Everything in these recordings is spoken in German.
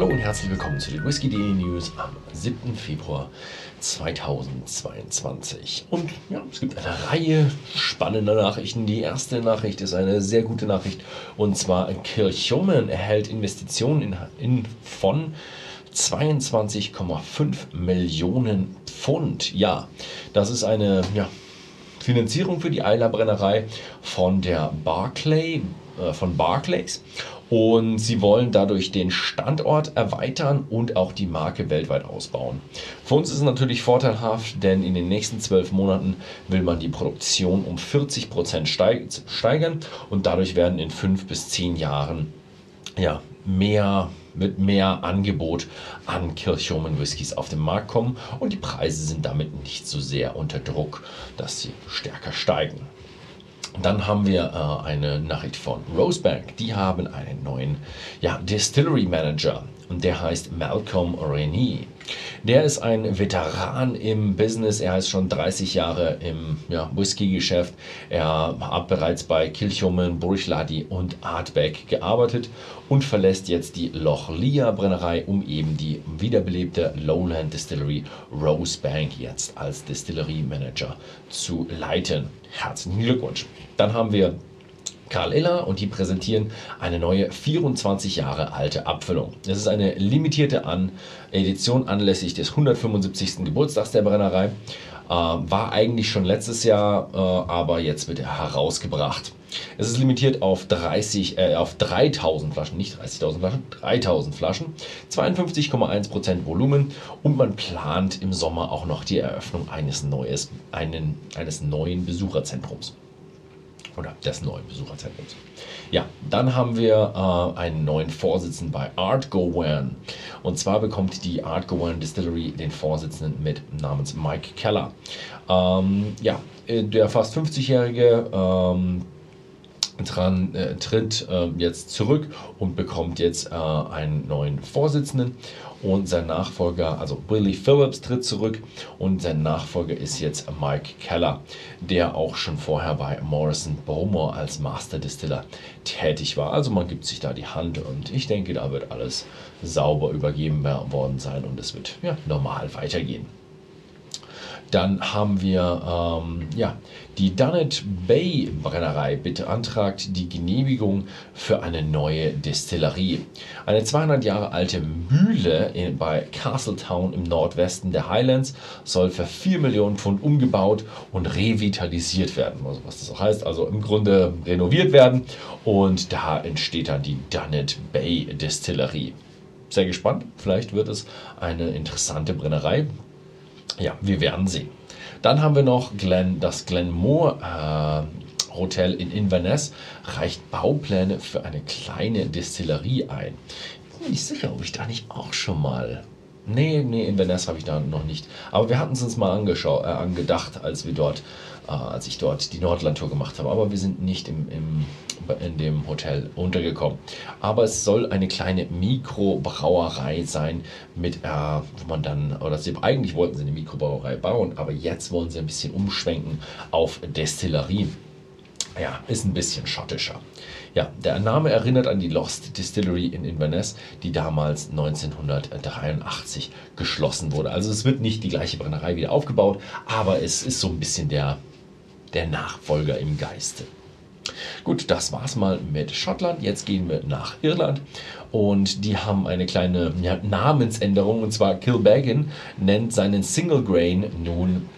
Hallo und herzlich willkommen zu den Whisky.de News am 7. Februar 2022. Und ja, es gibt eine Reihe spannender Nachrichten. Die erste Nachricht ist eine sehr gute Nachricht und zwar Kirchhomen erhält Investitionen in, in von 22,5 Millionen Pfund. Ja, das ist eine ja, Finanzierung für die Eiler Brennerei von der Barclay, äh, von Barclays. Und sie wollen dadurch den Standort erweitern und auch die Marke weltweit ausbauen. Für uns ist es natürlich vorteilhaft, denn in den nächsten zwölf Monaten will man die Produktion um 40 Prozent steigern und dadurch werden in fünf bis zehn Jahren ja, mehr mit mehr Angebot an Kirchhomen Whiskys auf den Markt kommen und die Preise sind damit nicht so sehr unter Druck, dass sie stärker steigen. Dann haben wir äh, eine Nachricht von Rosebank. Die haben einen neuen ja, Distillery Manager und der heißt Malcolm Rennie. Der ist ein Veteran im Business. Er ist schon 30 Jahre im ja, Whisky-Geschäft. Er hat bereits bei Kilchomen, Burchladi und Artbeck gearbeitet und verlässt jetzt die Loch Lia Brennerei, um eben die wiederbelebte Lowland Distillery Rosebank jetzt als Distillery Manager zu leiten. Herzlichen Glückwunsch. Dann haben wir Karl Iller und die präsentieren eine neue 24 Jahre alte Abfüllung. Es ist eine limitierte An Edition anlässlich des 175. Geburtstags der Brennerei. Äh, war eigentlich schon letztes Jahr, äh, aber jetzt wird er herausgebracht. Es ist limitiert auf, 30, äh, auf 3000 Flaschen, nicht 30.000 Flaschen, 3000 Flaschen, 52,1% Volumen und man plant im Sommer auch noch die Eröffnung eines, neues, einen, eines neuen Besucherzentrums oder des neuen Besucherzentrums. Ja, dann haben wir äh, einen neuen Vorsitzenden bei Art Gowan. Und zwar bekommt die Art Gowan Distillery den Vorsitzenden mit namens Mike Keller. Ähm, ja, äh, der fast 50-jährige ähm, dran, äh, tritt äh, jetzt zurück und bekommt jetzt äh, einen neuen Vorsitzenden und sein Nachfolger, also Billy Phillips tritt zurück und sein Nachfolger ist jetzt Mike Keller, der auch schon vorher bei Morrison Bowmore als Master Distiller tätig war. Also man gibt sich da die Hand und ich denke, da wird alles sauber übergeben worden sein und es wird ja, normal weitergehen. Dann haben wir ähm, ja, die Dunnet Bay Brennerei beantragt die Genehmigung für eine neue Destillerie. Eine 200 Jahre alte Mühle in, bei Castletown im Nordwesten der Highlands soll für 4 Millionen Pfund umgebaut und revitalisiert werden. Also was das auch heißt, also im Grunde renoviert werden und da entsteht dann die Dunnet Bay Destillerie. Sehr gespannt, vielleicht wird es eine interessante Brennerei. Ja, wir werden sehen. Dann haben wir noch Glen, das Glenmore äh, Hotel in Inverness reicht Baupläne für eine kleine Destillerie ein. Ich bin nicht sicher, ob ich da nicht auch schon mal. Nee, nee, Inverness habe ich da noch nicht. Aber wir hatten es uns mal angeschaut, äh, angedacht, als wir dort, äh, als ich dort die Nordlandtour gemacht habe. Aber wir sind nicht im, im in dem Hotel untergekommen. Aber es soll eine kleine Mikrobrauerei sein, mit, äh, wo man dann, oder sie, eigentlich wollten sie eine Mikrobrauerei bauen, aber jetzt wollen sie ein bisschen umschwenken auf Destillerie. Ja, ist ein bisschen schottischer. Ja, der Name erinnert an die Lost Distillery in Inverness, die damals 1983 geschlossen wurde. Also es wird nicht die gleiche Brennerei wieder aufgebaut, aber es ist so ein bisschen der, der Nachfolger im Geiste. Gut, das war's mal mit Schottland. Jetzt gehen wir nach Irland und die haben eine kleine ja, Namensänderung und zwar Kilbeggan nennt seinen Single Grain nun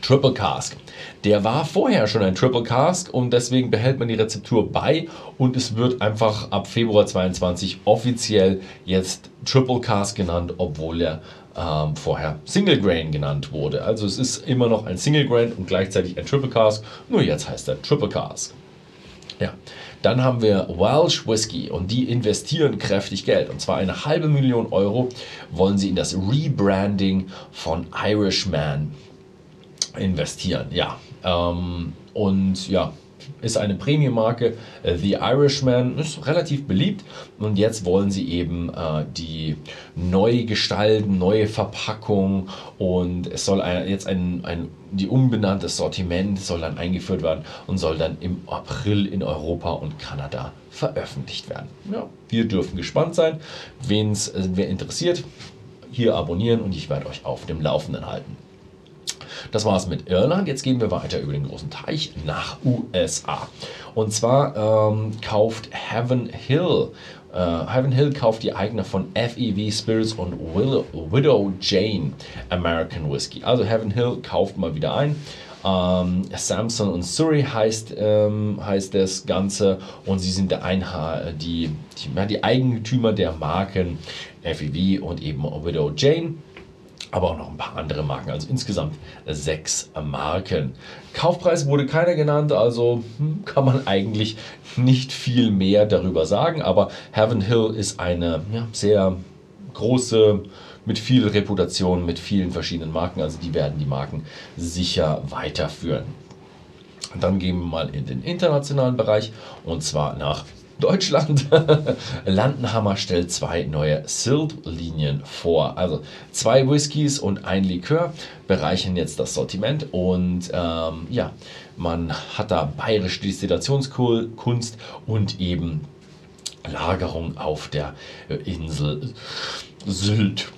Triple Cask. Der war vorher schon ein Triple Cask und deswegen behält man die Rezeptur bei und es wird einfach ab Februar 22 offiziell jetzt Triple Cask genannt, obwohl er ähm, vorher Single Grain genannt wurde. Also es ist immer noch ein Single Grain und gleichzeitig ein Triple Cask, nur jetzt heißt er Triple Cask. Ja. Dann haben wir Welsh Whisky und die investieren kräftig Geld. Und zwar eine halbe Million Euro wollen sie in das Rebranding von Irishman investieren. Ja. Ähm, und ja, ist eine Premium-Marke. Äh, The Irishman ist relativ beliebt und jetzt wollen sie eben äh, die neu gestalten, neue Verpackung und es soll ein, jetzt ein, ein die umbenannte Sortiment soll dann eingeführt werden und soll dann im April in Europa und Kanada veröffentlicht werden. Ja, wir dürfen gespannt sein. Wen's, äh, wer interessiert, hier abonnieren und ich werde euch auf dem Laufenden halten. Das war es mit Irland. Jetzt gehen wir weiter über den großen Teich nach USA. Und zwar ähm, kauft Heaven Hill äh, Heaven Hill kauft die Eigner von FEV Spirits und Will Widow Jane American Whiskey. Also Heaven Hill kauft mal wieder ein. Ähm, Samson und Surrey heißt, ähm, heißt das Ganze und sie sind der Einha die, die, die Eigentümer der Marken FEV und eben Widow Jane aber auch noch ein paar andere Marken, also insgesamt sechs Marken. Kaufpreis wurde keiner genannt, also hm, kann man eigentlich nicht viel mehr darüber sagen, aber Heaven Hill ist eine ja, sehr große, mit viel Reputation, mit vielen verschiedenen Marken, also die werden die Marken sicher weiterführen. Dann gehen wir mal in den internationalen Bereich und zwar nach Deutschland. Landenhammer stellt zwei neue Silt-Linien vor. Also zwei Whiskys und ein Likör bereichern jetzt das Sortiment und ähm, ja, man hat da bayerische Destillationskunst und eben Lagerung auf der Insel Sylt.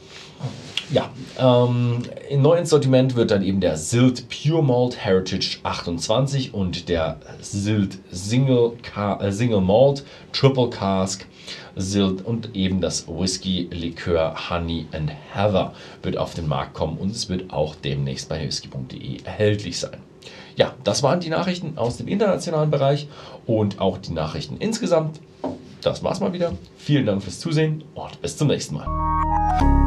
Ja, ähm, im neuen Sortiment wird dann eben der Silt Pure Malt Heritage 28 und der Silt Single, äh, Single Malt Triple Cask Silt und eben das Whisky Likör Honey and Heather wird auf den Markt kommen und es wird auch demnächst bei whisky.de erhältlich sein. Ja, das waren die Nachrichten aus dem internationalen Bereich und auch die Nachrichten insgesamt. Das war's mal wieder. Vielen Dank fürs Zusehen und bis zum nächsten Mal.